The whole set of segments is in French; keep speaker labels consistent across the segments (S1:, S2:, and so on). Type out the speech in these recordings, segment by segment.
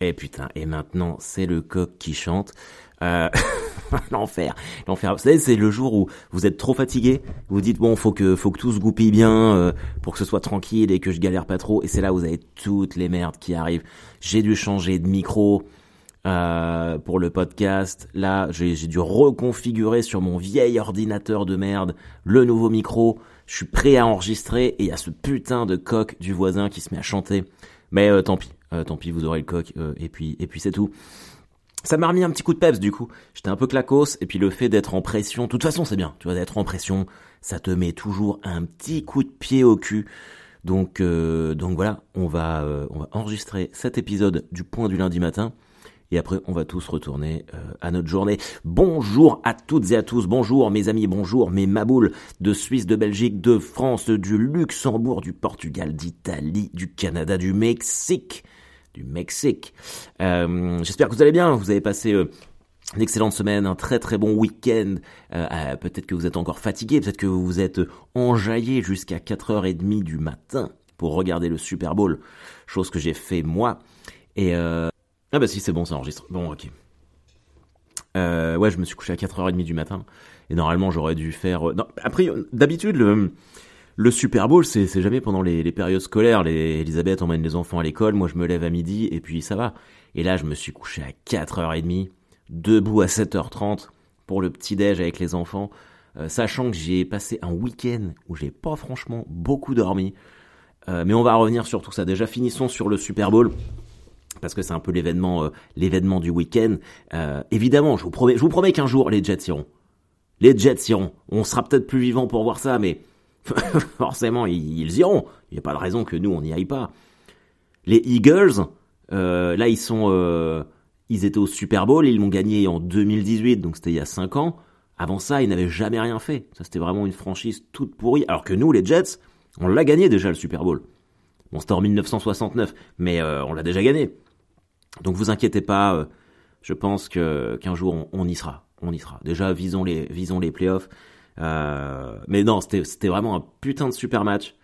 S1: Et putain, et maintenant, c'est le coq qui chante. Euh, l'enfer, l'enfer. Vous savez, c'est le jour où vous êtes trop fatigué, vous dites bon, faut que faut que tout se goupille bien euh, pour que ce soit tranquille et que je galère pas trop. Et c'est là où vous avez toutes les merdes qui arrivent. J'ai dû changer de micro euh, pour le podcast. Là, j'ai dû reconfigurer sur mon vieil ordinateur de merde le nouveau micro. Je suis prêt à enregistrer et il y a ce putain de coq du voisin qui se met à chanter. Mais euh, tant pis, tant pis, vous aurez le coq et puis et puis c'est tout. Ça m'a remis un petit coup de peps du coup. J'étais un peu clacos et puis le fait d'être en pression, de toute façon c'est bien, tu vois, d'être en pression, ça te met toujours un petit coup de pied au cul. Donc donc voilà, on va on va enregistrer cet épisode du point du lundi matin. Et après, on va tous retourner euh, à notre journée. Bonjour à toutes et à tous. Bonjour mes amis, bonjour mes maboules de Suisse, de Belgique, de France, du Luxembourg, du Portugal, d'Italie, du Canada, du Mexique. Mexique. Euh, j'espère que vous allez bien. Vous avez passé... Euh, une excellente semaine, un très très bon week-end. peut-être que vous êtes encore fatigué, peut-être que vous vous êtes enjaillé jusqu'à 4h30 du matin pour regarder le Super Bowl, chose que j'ai fait moi. Et euh, ah bah si, c'est bon, ça enregistre. Bon, ok. Euh, ouais, je me suis couché à 4h30 du matin. Et normalement, j'aurais dû faire... Euh, non, après, d'habitude, le, le Super Bowl, c'est jamais pendant les, périodes scolaires. Les, Elisabeth emmène les enfants à l'école, moi je me lève à midi, et puis ça va. Et là, je me suis couché à 4h30, debout à 7h30 pour le petit-déj avec les enfants, euh, sachant que j'ai passé un week-end où j'ai pas franchement beaucoup dormi. Euh, mais on va revenir sur tout ça. Déjà, finissons sur le Super Bowl parce que c'est un peu l'événement euh, l'événement du week-end. Évidemment, je vous promets, je vous promets qu'un jour les Jets iront. Les Jets iront. On sera peut-être plus vivants pour voir ça, mais forcément ils, iront. Il n'y a pas de raison que nous on n'y aille pas. Les Eagles, euh, là ils sont, euh, ils étaient au Super Bowl, ils l'ont gagné en 2018, donc c'était il y a 5 ans. Avant ça, ils n'avaient jamais rien fait. Ça c'était vraiment une franchise toute pourrie. Alors que nous, les Jets, on l'a gagné déjà le Super Bowl. Bon, c'était en 1969, mais on l'a déjà gagné. Donc vous inquiétez pas, euh, je pense qu'un jour on, y sera, on y sera. Déjà visons les visons les playoffs. Euh, mais non, c'était vraiment un putain de super match.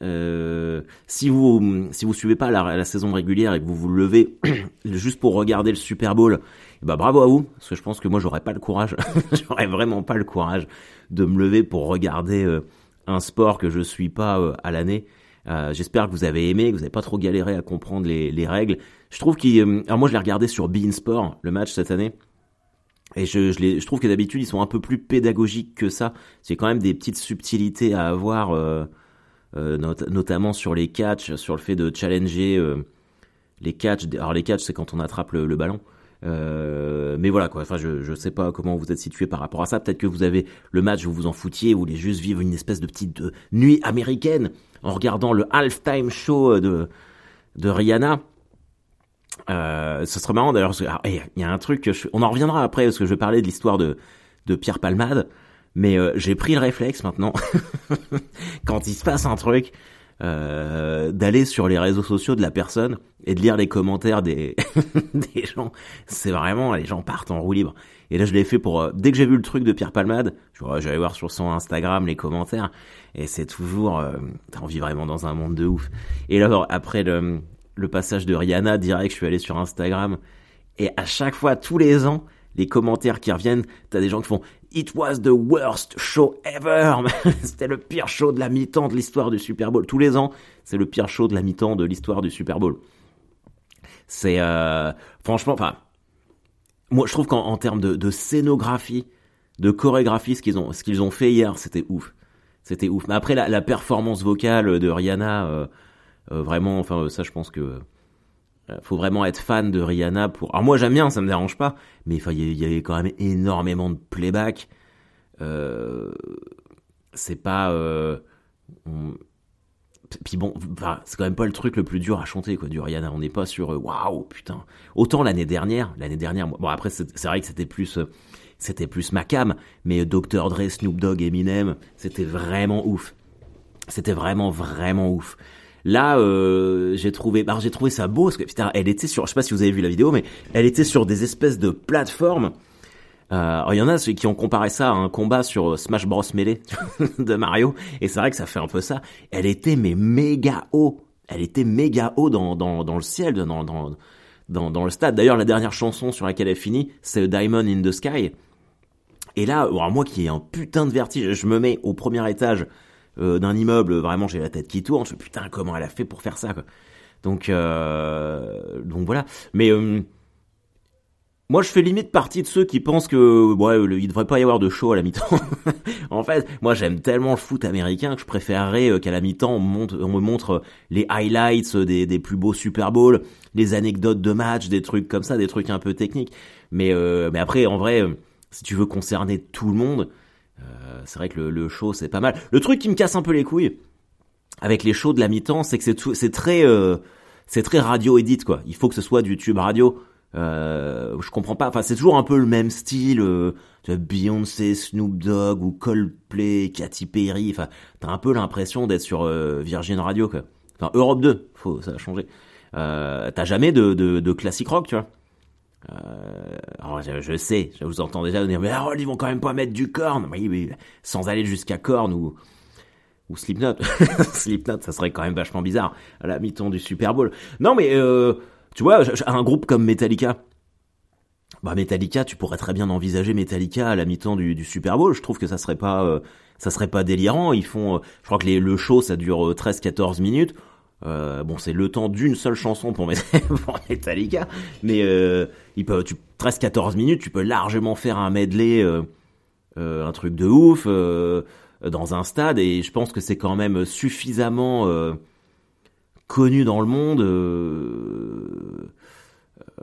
S1: Euh, si vous si vous suivez pas la, saison régulière et que vous vous levez juste pour regarder le Super Bowl, bah bravo à vous parce que je pense que moi j'aurais pas le courage, j'aurais vraiment pas le courage de me lever pour regarder euh, un sport que je suis pas à l'année. J'espère que vous avez aimé, que vous n'avez pas trop galéré à comprendre les, les règles. Je trouve qu'il, alors moi je l'ai regardé sur Bein Sport le match cette année. Et je, je, je trouve que d'habitude ils sont un peu plus pédagogiques que ça. C'est quand même des petites subtilités à avoir, euh, euh, notamment sur les catchs, sur le fait de challenger euh, les catchs. Alors les catchs c'est quand on attrape le, le ballon. Euh, mais voilà quoi. Enfin, je je sais pas comment vous êtes situé par rapport à ça. Peut-être que vous avez le match, vous vous en foutiez, vous voulez juste vivre une espèce de petite nuit américaine en regardant le halftime show de de Rihanna. Euh, ce serait marrant d'ailleurs. Il y a un truc, on en reviendra après parce que je vais parler de l'histoire de, de Pierre Palmade. Mais euh, j'ai pris le réflexe maintenant, quand il se passe un truc, euh, d'aller sur les réseaux sociaux de la personne et de lire les commentaires des, des gens. C'est vraiment, les gens partent en roue libre. Et là, je l'ai fait pour... Euh, dès que j'ai vu le truc de Pierre Palmade, j'allais voir sur son Instagram les commentaires, et c'est toujours... Euh, T'as envie vraiment dans un monde de ouf. Et là, après le, le passage de Rihanna, direct, je suis allé sur Instagram. Et à chaque fois, tous les ans, les commentaires qui reviennent, t'as des gens qui font It was the worst show ever. C'était le pire show de la mi-temps de l'histoire du Super Bowl. Tous les ans, c'est le pire show de la mi-temps de l'histoire du Super Bowl. C'est euh, franchement, enfin, moi je trouve qu'en termes de, scénographie, de chorégraphie, ce qu'ils ont, ont fait hier, c'était ouf. C'était ouf. Mais après la, la, performance vocale de Rihanna. Euh, vraiment, enfin ça je pense que euh, faut vraiment être fan de Rihanna pour. Alors moi j'aime bien, ça me dérange pas, mais il y, avait quand même énormément de playback. Euh... C'est pas. Euh... Puis bon, c'est quand même pas le truc le plus dur à chanter quoi du Rihanna. On n'est pas sur euh, waouh putain. Autant l'année dernière, l'année dernière. Bon après c'est vrai que c'était plus c'était plus Macam, mais Dr Dre, Snoop Dogg, Eminem, c'était vraiment ouf. C'était vraiment vraiment ouf. Là, euh, j'ai trouvé, bah, j'ai trouvé ça beau parce que putain, elle était sur, je sais pas si vous avez vu la vidéo, mais elle était sur des espèces de plateformes. Euh, il y en a qui ont comparé ça à un combat sur euh, Smash Bros Melee de Mario, et c'est vrai que ça fait un peu ça. Elle était mais méga haut, elle était méga haut dans le ciel, dans, dans le stade. D'ailleurs, la dernière chanson sur laquelle elle finit, c'est Diamond in the Sky. Et là, alors moi qui ai un putain de vertige, je me mets au premier étage euh, d'un immeuble, vraiment j'ai la tête qui tourne, je me putain comment elle a fait pour faire ça quoi. Donc euh, donc voilà. Mais euh, moi, je fais limite partie de ceux qui pensent que ouais, il devrait pas y avoir de show à la mi-temps. en fait, moi, j'aime tellement le foot américain que je préférerais euh, qu'à la mi-temps, on, me montre les highlights des, des, plus beaux Super Bowls, les anecdotes de match, des trucs comme ça, des trucs un peu techniques. Mais euh, mais après, en vrai, euh, si tu veux concerner tout le monde, euh, c'est vrai que le, show c'est pas mal. Le truc qui me casse un peu les couilles avec les shows de la mi-temps, c'est que c'est c'est très c'est très radio edit quoi. Il faut que ce soit du tube radio. Euh, je comprends pas. Enfin, c'est toujours un peu le même style. Euh, Beyoncé, Snoop Dogg ou Coldplay, Katy Perry. Enfin, t'as un peu l'impression d'être sur euh, Virgin Radio, quoi. Enfin, Europe 2. Faut, ça a changé. Euh, t'as jamais de, de classique rock, tu vois. Euh, alors je, sais, je vous entends déjà dire, mais oh, ils vont quand même pas mettre du corn. Oui, oui, sans aller jusqu'à corn ou ou Slipknot. Slipknot, ça serait quand même vachement bizarre à la mi-temps du Super Bowl. Non, mais euh, tu vois, un groupe comme Metallica, bah Metallica, tu pourrais très bien envisager Metallica à la mi-temps du, du, Super Bowl. Je trouve que ça serait pas, euh, ça serait pas délirant. Ils font, euh, je crois que les, le show ça dure 13-14 euh, minutes. Euh, bon, c'est le temps d'une seule chanson pour, Metallica, mais il peut, tu 13-14 minutes, tu peux largement faire un medley, un truc de ouf dans un stade, et je pense que c'est quand même suffisamment connu dans le monde. Euh...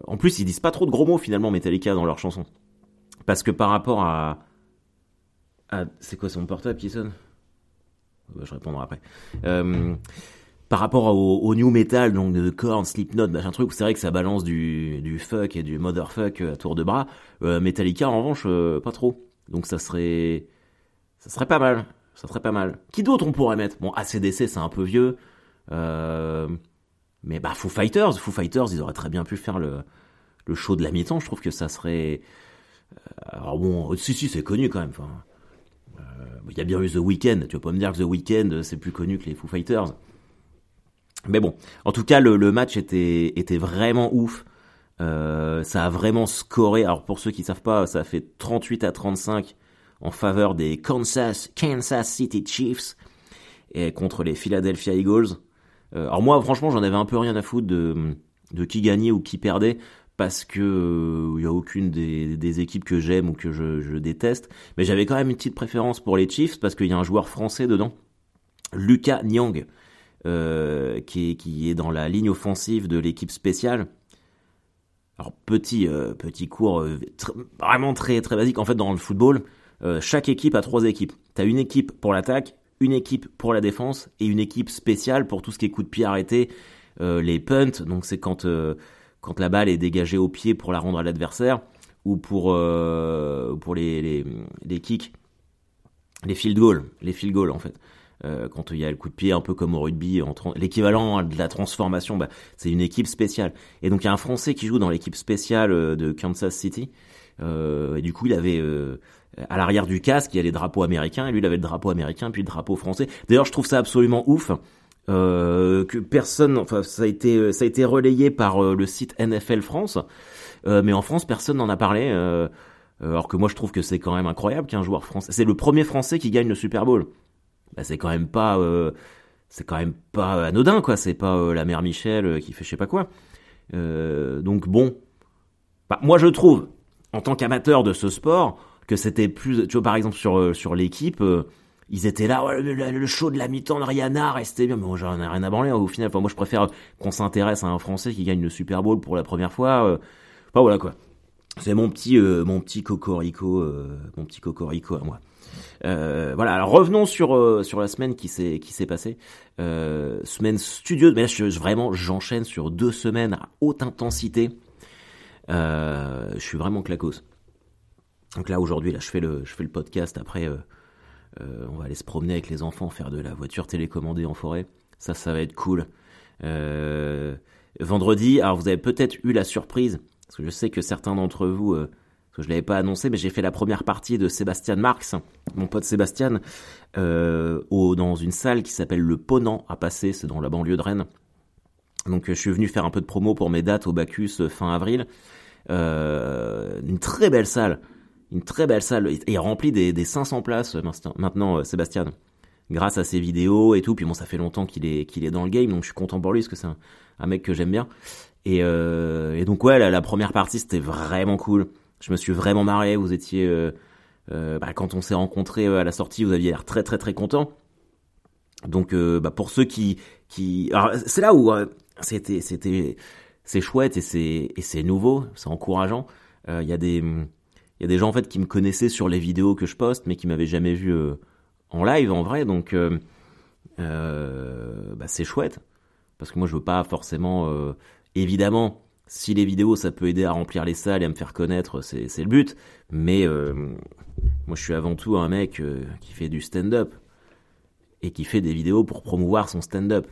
S1: En plus, ils disent pas trop de gros mots finalement Metallica dans leurs chansons. Parce que par rapport à, à... c'est quoi son portable qui sonne? Bah, Je répondrai après. Euh... Par rapport au, new metal, donc de Korn, Slipknot, machin truc, c'est vrai que ça balance du, du fuck et du motherfuck à tour de bras. Euh, Metallica, en revanche, euh, pas trop. Donc ça serait, ça serait pas mal. Ça serait pas mal. Qui d'autre on pourrait mettre? Bon, ACDC, c'est un peu vieux. Euh, mais bah Foo Fighters, Foo Fighters, ils auraient très bien pu faire le, le show de la mi-temps. Je trouve que ça serait. Euh, alors bon, si si, c'est connu quand même. Euh, il y a bien eu The Weeknd. Tu vas pas me dire que The Weeknd c'est plus connu que les Foo Fighters. Mais bon, en tout cas, le, match était était vraiment ouf. Euh, ça a vraiment scoré. Alors pour ceux qui savent pas, ça fait 38 à 35 en faveur des Kansas Kansas City Chiefs et contre les Philadelphia Eagles. Euh, alors moi, franchement, j'en avais un peu rien à foutre de, de qui gagnait ou qui perdait parce que il euh, y a aucune des, des équipes que j'aime ou que je, je, déteste, mais j'avais quand même une petite préférence pour les Chiefs parce qu'il y a un joueur français dedans, Lucas Nyang, euh, qui, est, dans la ligne offensive de l'équipe spéciale. Alors petit euh, petit cours euh, vraiment très très basique. En fait, dans le football, chaque équipe a trois équipes. T'as une équipe pour l'attaque, une équipe pour la défense et une équipe spéciale pour tout ce qui est coup de pied arrêté, les punts, donc c'est quand quand la balle est dégagée au pied pour la rendre à l'adversaire, ou pour pour les kicks, les field goals, les field goals en fait. Euh, quand il y a le coup de pied, un peu comme au rugby, l'équivalent de la transformation, bah, c'est une équipe spéciale. Et donc il y a un Français qui joue dans l'équipe spéciale euh, de Kansas City. Euh, et du coup, il avait à l'arrière du casque, il y a les drapeaux américains, et lui, il avait le drapeau américain, puis le drapeau français. D'ailleurs, je trouve ça absolument ouf. Euh, que personne, enfin ça a été ça a été relayé par euh, le site NFL France, euh, mais en France personne n'en a parlé. Euh, alors que moi je trouve que c'est quand même incroyable qu'un joueur français, c'est le premier français qui gagne le Super Bowl. Bah, c'est quand même pas c'est quand même pas anodin quoi. C'est pas la mère Michel qui fait je sais pas quoi. donc bon, bah, moi je trouve en tant qu'amateur de ce sport que c'était plus, tu vois, par exemple sur euh, sur l'équipe, euh, ils étaient là, le, show de la mi-temps de Rihanna restait bien, mais moi j'en ai rien à branler hein, au final. Moi je préfère qu'on s'intéresse à un Français qui gagne le Super Bowl pour la première fois. Euh. Voilà quoi. C'est mon petit mon petit cocorico, mon petit cocorico à moi. Voilà. Alors revenons sur sur la semaine qui s'est qui s'est passée. semaine studio. Mais là, je, vraiment j'enchaîne sur deux semaines à haute intensité. je suis vraiment clacos. Donc là aujourd'hui, là je fais le, je fais le podcast. Après, euh, euh, on va aller se promener avec les enfants, faire de la voiture télécommandée en forêt. Ça, ça va être cool. Euh, vendredi, alors vous avez peut-être eu la surprise, parce que je sais que certains d'entre vous, euh, que je l'avais pas annoncé, mais j'ai fait la première partie de Sébastien Marx, mon pote Sébastien, euh, au, dans une salle qui s'appelle le Ponant à passer, c'est dans la banlieue de Rennes. Donc je suis venu faire un peu de promo pour mes dates au Bacchus fin avril. une très belle salle, une très belle salle, et remplie des, des 500 places maintenant, Sébastien grâce à ses vidéos et tout. Puis bon, ça fait longtemps qu'il est qu'il est dans le game, donc je suis content pour lui parce que c'est un, mec que j'aime bien. Euh, et donc ouais, la, première partie c'était vraiment cool. Je me suis vraiment marré. Vous étiez euh, euh, bah, quand on s'est rencontrés à la sortie, vous aviez l'air très très très content. Donc bah, pour ceux qui qui, c'est là où c'était c'était c'est chouette et c'est c'est nouveau, c'est encourageant. Il y a des il y a des gens en fait qui me connaissaient sur les vidéos que je poste, mais qui m'avaient jamais vu en live en vrai, donc euh, euh, bah, c'est chouette parce que moi je veux pas forcément, euh, évidemment, si les vidéos ça peut aider à remplir les salles et à me faire connaître, c'est le but, mais moi je suis avant tout un mec qui fait du stand-up et qui fait des vidéos pour promouvoir son stand-up.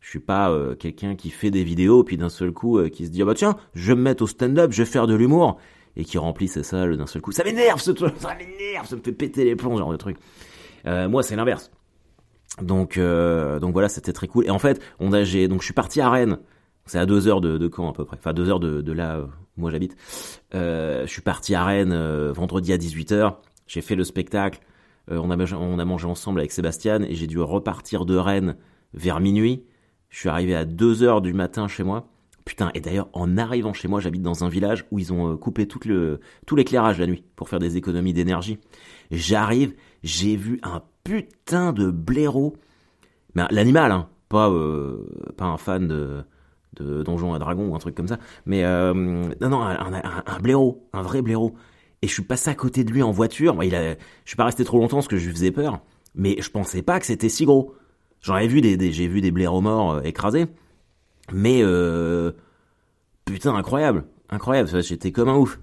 S1: Je suis pas quelqu'un qui fait des vidéos puis d'un seul coup qui se dit ah bah tiens je vais me mettre au stand-up, je vais faire de l'humour et qui remplit ses salles d'un seul coup. Ça m'énerve ce truc, ça m'énerve, ça me fait péter les plombs genre de truc. Euh, moi, c'est l'inverse. Donc, euh, donc voilà, c'était très cool. Et en fait, on j'ai, donc je suis parti à Rennes. C'est à deux heures de, de Caen à peu près. Enfin, deux heures de, de là où moi j'habite. Euh, je suis parti à Rennes vendredi à 18h. J'ai fait le spectacle. on, a, on a mangé ensemble avec Sébastien et j'ai dû repartir de Rennes vers minuit. Je suis arrivé à 2 heures du matin chez moi. Putain, et d'ailleurs, en arrivant chez moi, j'habite dans un village où ils ont coupé tout le, tout l'éclairage la nuit pour faire des économies d'énergie. J'arrive, j'ai vu un putain de blaireau. Mais l'animal, hein, pas, euh, pas un fan de, de Donjons et Dragons ou un truc comme ça. Mais euh, non, non, un, un, blaireau, un vrai blaireau. Et je suis passé à côté de lui en voiture. il a, je suis pas resté trop longtemps parce que je lui faisais peur. Mais je pensais pas que c'était si gros. J'en ai vu des, j'ai vu des blaireaux morts euh, écrasés. Mais euh, putain, incroyable, incroyable. J'étais comme un ouf.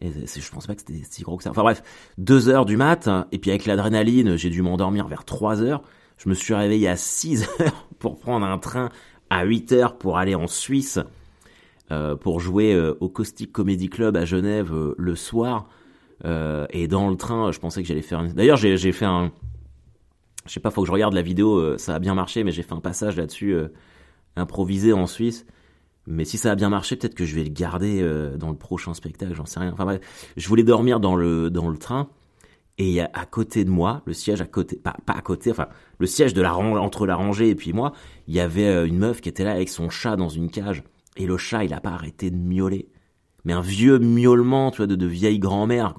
S1: Et je pense pas que c'était si gros que ça. Enfin bref, deux heures du mat, et puis avec l'adrénaline, j'ai dû m'endormir vers 3 heures. Je me suis réveillé à 6 heures pour prendre un train à 8 heures pour aller en Suisse euh, pour jouer euh, au Caustic Comedy Club à Genève euh, le soir. Et dans le train, je pensais que j'allais faire. Une... D'ailleurs, j'ai fait un. Je sais pas, faut que je regarde la vidéo. ça a bien marché, mais j'ai fait un passage là-dessus improvisé en Suisse. Mais si ça a bien marché, peut-être que je vais le garder dans le prochain spectacle, j'en sais rien. Enfin bref, je voulais dormir dans le dans le train et à côté de moi, le siège à côté, pas pas à côté, enfin le siège de la entre la rangée et puis moi, il y avait euh, une meuf qui était là avec son chat dans une cage et le chat, il a pas arrêté de miauler. Mais un vieux miaulement, tu vois, de, de vieille grand-mère.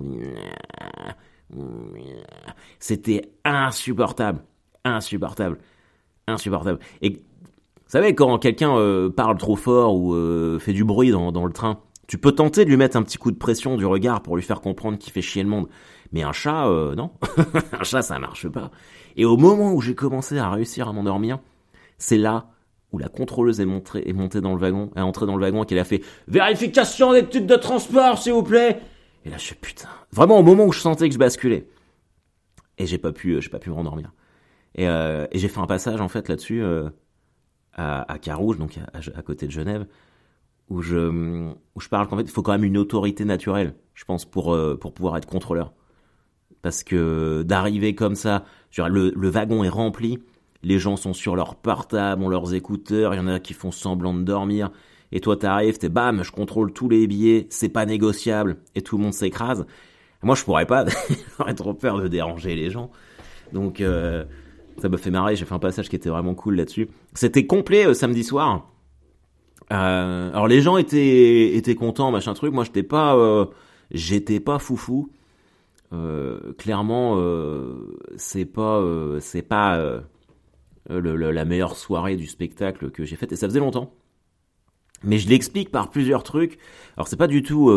S1: C'était insupportable, insupportable, insupportable. Et vous savez, quand quelqu'un euh, parle trop fort ou euh, fait du bruit dans, dans, le train, tu peux tenter de lui mettre un petit coup de pression du regard pour lui faire comprendre qu'il fait chier le monde. Mais un chat, euh, non. un chat, ça marche pas. Et au moment où j'ai commencé à réussir à m'endormir, c'est là où la contrôleuse est montée, dans le wagon, est entrée dans le wagon et qu'elle a fait vérification d'études de transport, s'il vous plaît. Et là, je suis putain. Vraiment au moment où je sentais que je basculais. Et j'ai pas pu, j'ai pas pu me rendormir. Et, et j'ai fait un passage en fait là-dessus à, à Carouge, donc à, côté de Genève, où je, parle qu'en fait, il faut quand même une autorité naturelle, je pense, pour, euh, pour pouvoir être contrôleur. Parce que d'arriver comme ça, le, wagon est rempli, les gens sont sur leur portable, ont leurs écouteurs, il y en a qui font semblant de dormir, et toi t'arrives, t'es bam, je contrôle tous les billets, c'est pas négociable, et tout le monde s'écrase. Moi je pourrais pas, j'aurais trop peur de déranger les gens. Donc euh, ça me fait marrer, j'ai fait un passage qui était vraiment cool là-dessus. C'était complet euh, samedi soir. Euh, alors les gens étaient contents, machin truc. Moi j'étais pas j'étais pas foufou. Euh, clairement c'est pas c'est pas la meilleure soirée du spectacle que j'ai faite et ça faisait longtemps. Mais je l'explique par plusieurs trucs. Alors c'est pas du tout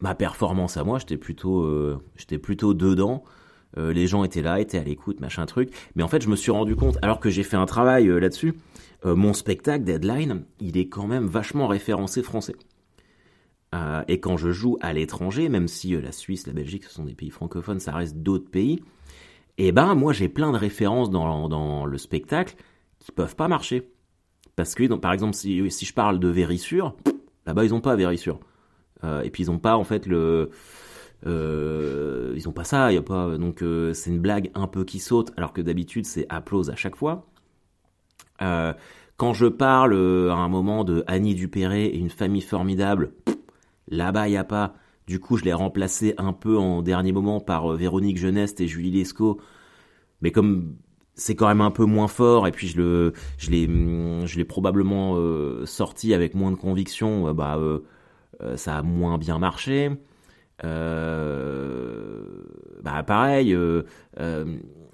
S1: ma performance à moi. J'étais plutôt j'étais plutôt dedans. Euh, les gens étaient là, étaient à l'écoute, machin truc. Mais en fait, je me suis rendu compte, alors que j'ai fait un travail euh, là-dessus, euh, mon spectacle Deadline, il est quand même vachement référencé français. Et quand je joue à l'étranger, même si la Suisse, la Belgique, ce sont des pays francophones, ça reste d'autres pays, eh ben moi j'ai plein de références dans, le spectacle qui peuvent pas marcher. Parce que, par exemple, si, je parle de Vérissure, là-bas ils ont pas Vérissure. et puis ils ont pas en fait le euh, ils ont pas ça, y a pas donc euh, c'est une blague un peu qui saute alors que d'habitude c'est applause à chaque fois. quand je parle à un moment de Annie Dupéré et une famille formidable, là-bas il y a pas. Du coup, je l'ai remplacé un peu en dernier moment par Véronique Geneste et Julie Lescaut. Mais comme c'est quand même un peu moins fort et puis je je l'ai probablement euh, sorti avec moins de conviction euh, bah euh, ça a moins bien marché bah pareil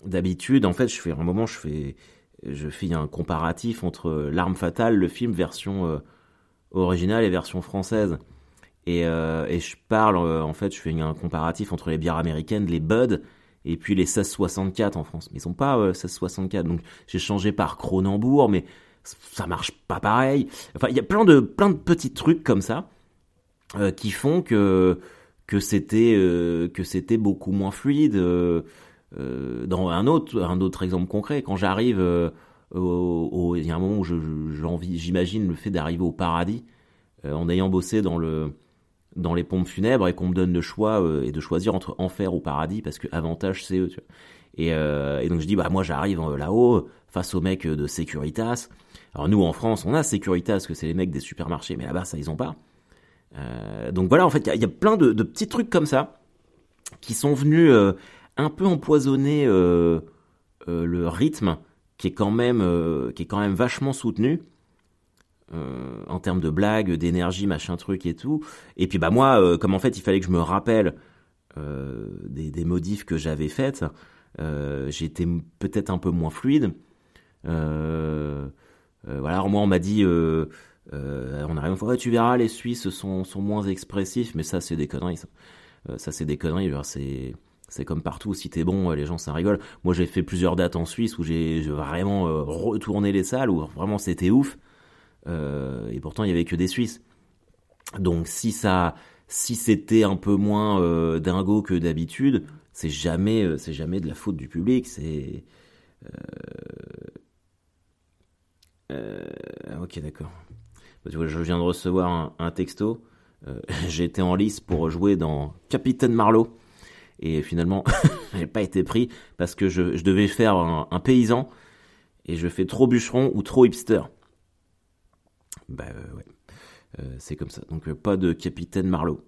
S1: d'habitude en fait je fais un moment je fais je fais un comparatif entre l'arme fatale le film version originale et version française et, et je parle en fait je fais un comparatif entre les bières américaines les Bud et puis les 1664 en France. Mais ils sont pas 1664, donc j'ai changé par Cronenbourg, mais ça marche pas pareil. Enfin, il y a plein de plein de petits trucs comme ça euh, qui font que que c'était euh, que beaucoup moins fluide. Euh, dans un autre un autre exemple concret, quand j'arrive au, il y a un moment où j'imagine le fait d'arriver au paradis en ayant bossé dans le dans les pompes funèbres et qu'on me donne le choix euh, et de choisir entre enfer ou paradis parce que avantage c'est eux. Euh, et, donc je dis bah moi j'arrive euh, là-haut face aux mecs de Securitas. Alors nous en France on a Securitas que c'est les mecs des supermarchés mais là-bas ça ils ont pas. Donc voilà en fait il y, a plein de, de, petits trucs comme ça qui sont venus un peu empoisonner le rythme qui est quand même qui est quand même vachement soutenu. Euh, en termes de blagues, d'énergie, machin truc et tout. Et puis bah moi, euh, comme en fait il fallait que je me rappelle euh, des, des, modifs que j'avais faites, j'étais peut-être un peu moins fluide. voilà, moi on m'a dit, on tu verras, les Suisses sont, sont moins expressifs, mais ça c'est des conneries. Ça, ça c'est des conneries. C'est c'est comme partout, si t'es bon, les gens ça rigole. Moi j'ai fait plusieurs dates en Suisse où j'ai vraiment retourné les salles, où vraiment c'était ouf. Euh, et pourtant il y avait que des Suisses. Donc si ça, si c'était un peu moins euh, dingo que d'habitude, c'est jamais, euh, c'est jamais de la faute du public. C'est ok, d'accord. Je viens de recevoir un, texto. J'étais en lice pour jouer dans Capitaine Marlowe. Et finalement, j'ai pas été pris parce que je, devais faire un, paysan et je fais trop bûcheron ou trop hipster. Bah euh, ouais, euh, c'est comme ça. Donc euh, pas de capitaine Marlowe.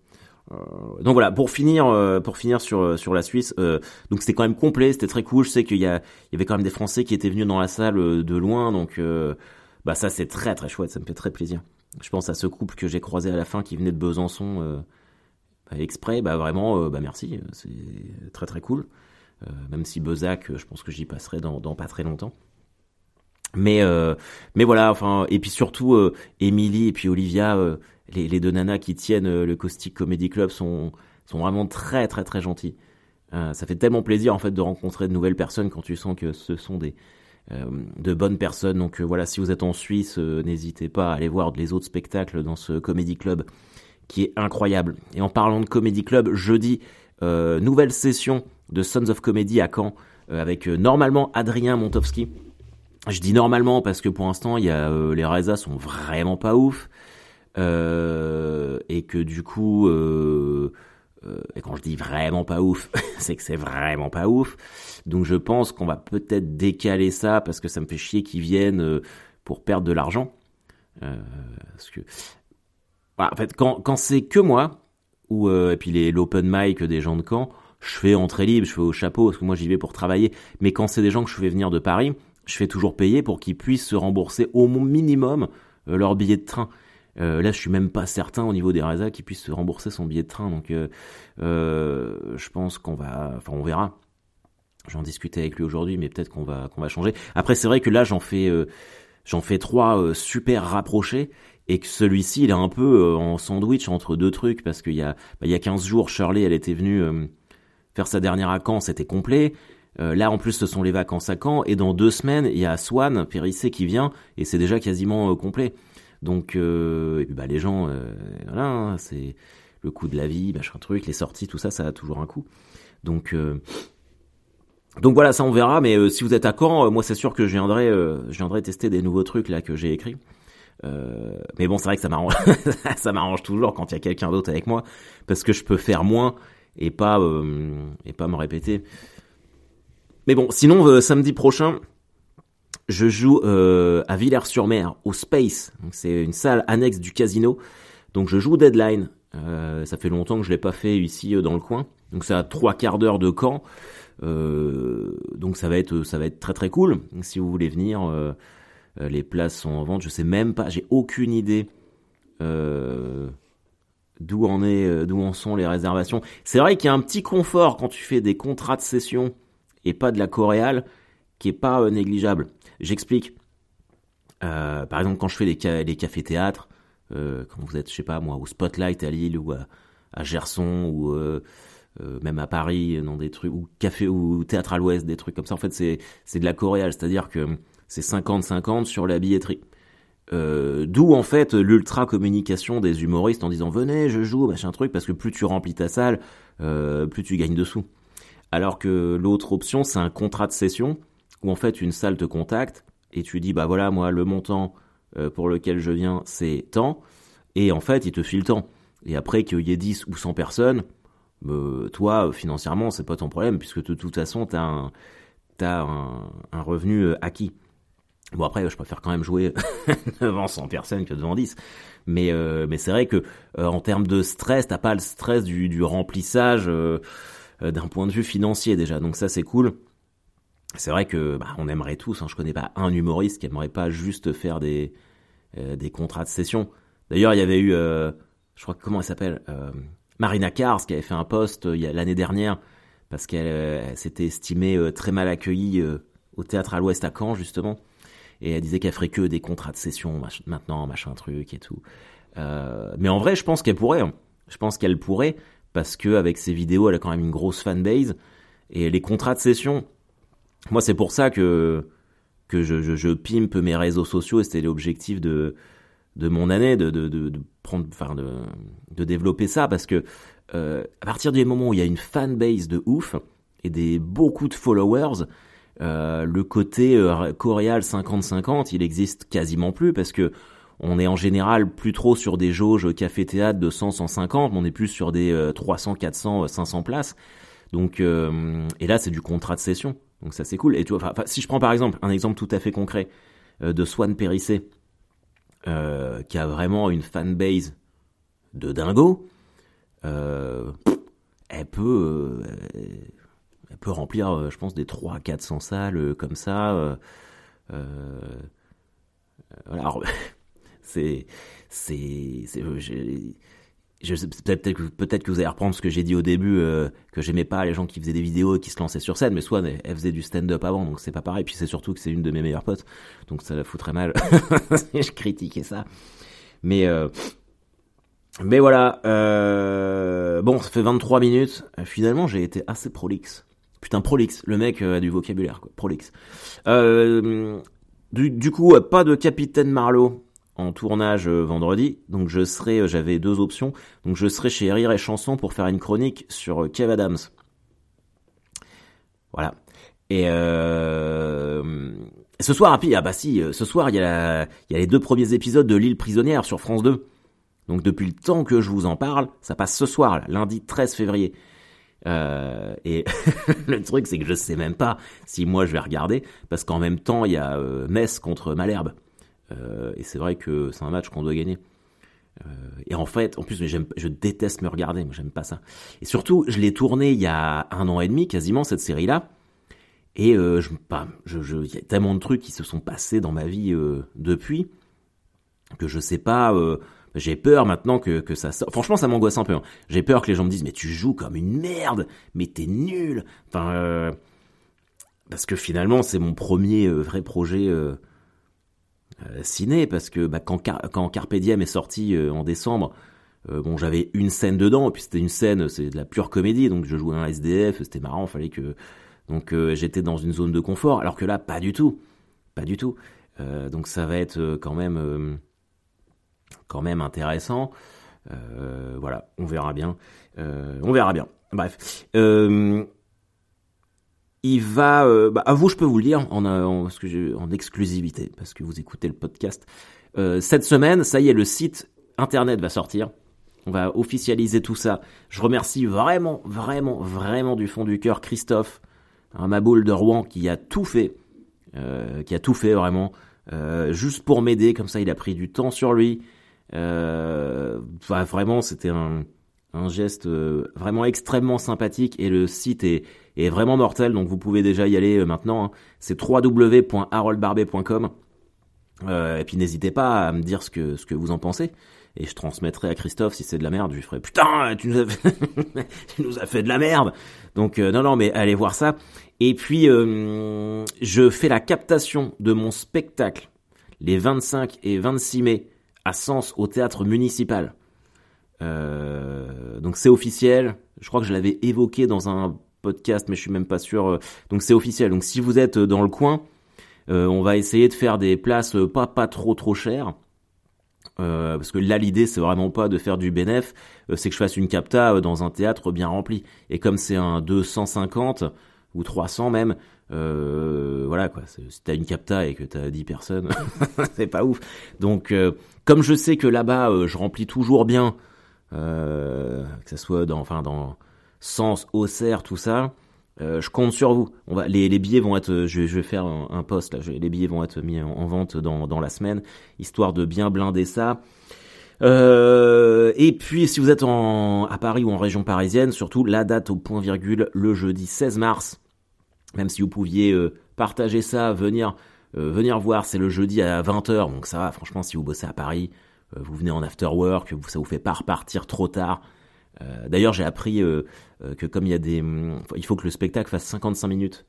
S1: donc voilà, pour finir, pour finir sur sur la Suisse, donc c'était quand même complet, c'était très cool. Je sais qu'il y a, il y avait quand même des Français qui étaient venus dans la salle de loin, donc bah ça c'est très très chouette, ça me fait très plaisir. Je pense à ce couple que j'ai croisé à la fin qui venait de Besançon bah, exprès, bah vraiment, bah merci, c'est très très cool. même si Bezac, je pense que j'y passerai dans, dans pas très longtemps. Mais euh, mais voilà, enfin et puis surtout euh, Emily et puis Olivia, euh, les, deux nanas qui tiennent euh, le Caustic Comedy Club sont sont vraiment très très très gentils. ça fait tellement plaisir en fait de rencontrer de nouvelles personnes quand tu sens que ce sont des de bonnes personnes. Donc voilà, si vous êtes en Suisse, n'hésitez pas à aller voir les autres spectacles dans ce Comedy Club qui est incroyable. Et en parlant de Comedy Club, jeudi, nouvelle session de Sons of Comedy à Caen avec normalement Adrien Montowski je dis normalement parce que pour l'instant, il y a euh, les résas sont vraiment pas ouf euh, et que du coup, euh, euh et quand je dis vraiment pas ouf, c'est que c'est vraiment pas ouf. Donc je pense qu'on va peut-être décaler ça parce que ça me fait chier qu'ils viennent euh, pour perdre de l'argent. parce que voilà, en fait, quand quand c'est que moi ou et puis les l'open mic des gens de camp, je fais entrée libre, je fais au chapeau parce que moi j'y vais pour travailler. Mais quand c'est des gens que je fais venir de Paris je fais toujours payer pour qu'ils puissent se rembourser au minimum euh, leur billet de train. Euh, là, je suis même pas certain au niveau des RSA qu'ils puissent se rembourser son billet de train. Donc, euh, euh je pense qu'on va, enfin, on verra. J'en discutais avec lui aujourd'hui, mais peut-être qu'on va qu'on va changer. Après, c'est vrai que là, j'en fais j'en fais trois super rapprochés et que celui-ci, il est un peu en sandwich entre deux trucs parce qu'il y a bah, il y a 15 jours, Shirley, elle était venue faire sa dernière à Caen, c'était complet. Euh, là, en plus, ce sont les vacances à Caen, et dans deux semaines, il y a Swan, Périssé qui vient, et c'est déjà quasiment euh, complet. Donc, euh, bah, les gens, voilà, hein, c'est le coût de la vie, machin truc, les sorties, tout ça, ça a toujours un coût. Donc, donc voilà, ça on verra. Mais si vous êtes à Caen, moi c'est sûr que je viendrai, je viendrai tester des nouveaux trucs là que j'ai écrits. mais bon, c'est vrai que ça m'arrange, ça m'arrange toujours quand il y a quelqu'un d'autre avec moi, parce que je peux faire moins et pas et pas me répéter. Mais bon, sinon, euh, samedi prochain, je joue euh, à Villers-sur-Mer, au Space. C'est une salle annexe du casino. Donc je joue Deadline. Euh, ça fait longtemps que je l'ai pas fait ici dans le coin. Donc c'est à trois quarts d'heure de camp. donc ça va être ça va être très très cool. Si vous voulez venir, les places sont en vente. Je sais même pas, j'ai aucune idée d'où en est, d'où en sont les réservations. C'est vrai qu'il y a un petit confort quand tu fais des contrats de session et pas de la coréale qui est pas négligeable. J'explique. Euh, par exemple, quand je fais les, cafés-théâtres, euh, quand vous êtes, je sais pas moi, au Spotlight à Lille ou à, Gerson ou euh, même à Paris, dans des trucs, ou café ou théâtre à l'ouest, des trucs comme ça, en fait, c'est, de la coréale, c'est-à-dire que c'est 50-50 sur la billetterie. D'où en fait l'ultra communication des humoristes en disant venez je joue machin truc parce que plus tu remplis ta salle plus tu gagnes dessous alors que l'autre option c'est un contrat de session où en fait une salle te contacte et tu dis bah voilà moi le montant euh, pour lequel je viens c'est tant. Et en fait il te file tant. Et après qu'il y ait 10 ou 100 personnes euh, toi financièrement c'est pas ton problème puisque de toute façon t'as un t'as un, un revenu euh, acquis. Bon après je préfère quand même jouer devant 100 personnes que devant 10 mais mais c'est vrai que en termes de stress t'as pas le stress du, du remplissage d'un point de vue financier déjà donc ça c'est cool c'est vrai que bah, on aimerait tous. Hein, je connais pas un humoriste qui aimerait pas juste faire des euh, des contrats de session. D'ailleurs, il y avait eu, euh, je crois comment elle s'appelle, euh, Marina Kars qui avait fait un post l'année dernière parce qu'elle s'était estimée très mal accueillie au théâtre à l'Ouest à Caen justement, et elle disait qu'elle ferait que des contrats de session maintenant, machin truc et tout. mais en vrai, je pense qu'elle pourrait. Hein. Je pense qu'elle pourrait parce que avec ses vidéos, elle a quand même une grosse fanbase et les contrats de session moi, c'est pour ça que que je, pimpe mes réseaux sociaux et c'était l'objectif de de mon année de, de, de, prendre enfin de, de développer ça parce que euh, à partir du moment où il y a une fanbase de ouf et des beaucoup de followers euh, le côté euh, coréal 50-50 il existe quasiment plus parce que on est en général plus trop sur des jauges café théâtre de 100 150 mais on est plus sur des 300 400 500 places donc euh, et là c'est du contrat de session donc ça c'est cool. Et tu vois, si je prends par exemple un exemple tout à fait concret euh, de Swan Périssé, euh, qui a vraiment une fanbase de dingo, euh, elle peut, elle peut remplir, je pense, des 300-400 salles comme ça. alors, c'est, c'est, peut-être que peut-être que vous allez reprendre ce que j'ai dit au début euh, que j'aimais pas les gens qui faisaient des vidéos et qui se lançaient sur scène mais soit elle faisait du stand-up avant donc c'est pas pareil. Puis c'est surtout que c'est une de mes meilleures potes donc ça la foutrait mal si je critiquais ça. Mais euh, mais voilà euh, bon ça fait 23 minutes. Finalement j'ai été assez prolixe. Putain prolixe. Le mec a du vocabulaire quoi. Prolixe. Du, du coup pas de capitaine Marlowe en tournage euh, vendredi, donc je serai, euh, j'avais deux options, donc je serai chez Rire et Chanson pour faire une chronique sur euh, Kev Adams. Voilà. Et ce soir, ah, ah bah si, ce soir il y, a les deux premiers épisodes de L'île prisonnière sur France 2. Donc depuis le temps que je vous en parle, ça passe ce soir, lundi 13 février. et le truc, c'est que je sais même pas si moi je vais regarder, parce qu'en même temps, il y a Metz contre Malherbe. Euh, et c'est vrai que c'est un match qu'on doit gagner. Euh, et en fait, en plus, je déteste me regarder, moi j'aime pas ça. Et surtout, je l'ai tourné il y a un an et demi quasiment cette série-là. Et euh, je, bah, je, je, y a tellement de trucs qui se sont passés dans ma vie euh, depuis que je sais pas. J'ai peur maintenant que, que ça. Franchement, ça m'angoisse un peu. Hein. J'ai peur que les gens me disent mais tu joues comme une merde, mais t'es nul. Enfin, parce que finalement, c'est mon premier vrai projet ciné parce que bah, quand, quand Carpe Diem est sorti euh, en décembre, euh, bon j'avais une scène dedans et puis c'était une scène, c'est de la pure comédie donc je jouais un SDF, c'était marrant, fallait que donc j'étais dans une zone de confort alors que là pas du tout, pas du tout. donc ça va être quand même quand même intéressant. voilà, on verra bien, on verra bien. Bref va, euh, bah, à vous je peux vous le dire en, en exclusivité parce que vous écoutez le podcast. Euh, cette semaine, ça y est, le site internet va sortir. On va officialiser tout ça. Je remercie vraiment, vraiment, vraiment du fond du cœur Christophe, un maboule de Rouen qui a tout fait qui a tout fait vraiment, juste pour m'aider. Comme ça, il a pris du temps sur lui. vraiment, c'était un, un geste vraiment extrêmement sympathique et le site est, vraiment mortel. Donc vous pouvez déjà y aller maintenant. Hein. C'est www.haroldbarbet.com. et puis n'hésitez pas à me dire ce que, vous en pensez et je transmettrai à Christophe si c'est de la merde, je lui ferai putain, tu nous as fait, de la merde. Donc euh, non non mais allez voir ça. Et puis euh, je fais la captation de mon spectacle les 25 et 26 mai à Sens au théâtre municipal. Euh, donc c'est officiel. Je crois que je l'avais évoqué dans un podcast, mais je suis même pas sûr. Donc c'est officiel. Donc si vous êtes dans le coin, on va essayer de faire des places pas pas trop trop chères. Euh, parce que là l'idée c'est vraiment pas de faire du bénéf, euh, c'est que je fasse une capta euh, dans un théâtre bien rempli. Et comme c'est un 250 ou 300 même, voilà quoi. Si t'as une capta et que t'as 10 personnes, c'est pas ouf. Donc comme je sais que là-bas je remplis toujours bien, que ce soit dans, enfin dans Sens, Auxerre, tout ça. Euh, je compte sur vous. On va, les, billets vont être, je, vais faire un, post là. les billets vont être mis en, vente dans, dans la semaine, histoire de bien blinder ça. Euh, et puis, si vous êtes en, à Paris ou en région parisienne, surtout la date au point virgule, le jeudi 16 mars. Même si vous pouviez euh, partager ça, venir, euh, venir voir, c'est le jeudi à 20h. Donc ça va, franchement, si vous bossez à Paris, vous venez en after work, ça vous fait pas repartir trop tard. Euh, d'ailleurs, j'ai appris euh, euh, que comme il y a des, il faut que le spectacle fasse 55 minutes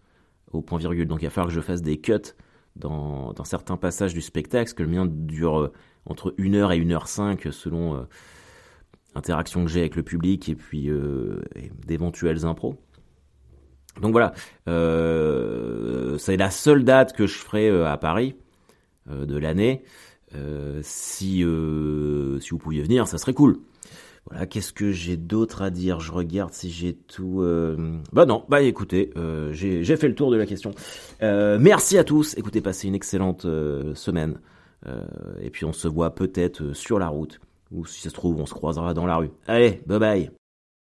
S1: au point virgule, donc il va falloir que je fasse des cuts dans, certains passages du spectacle, parce que le mien dure entre 1 heure et 1 heure 5 selon interaction que j'ai avec le public et puis d'éventuels impros. Donc voilà, c'est la seule date que je ferai à Paris de l'année. Si, si vous pouviez venir, ça serait cool. Voilà, qu'est-ce que j'ai d'autre à dire? Je regarde si j'ai tout. Euh... Bah non, bah écoutez, euh, j'ai fait le tour de la question. Euh, merci à tous. Écoutez, passez une excellente euh, semaine. Euh, et puis on se voit peut-être sur la route. Ou si ça se trouve, on se croisera dans la rue. Allez, bye bye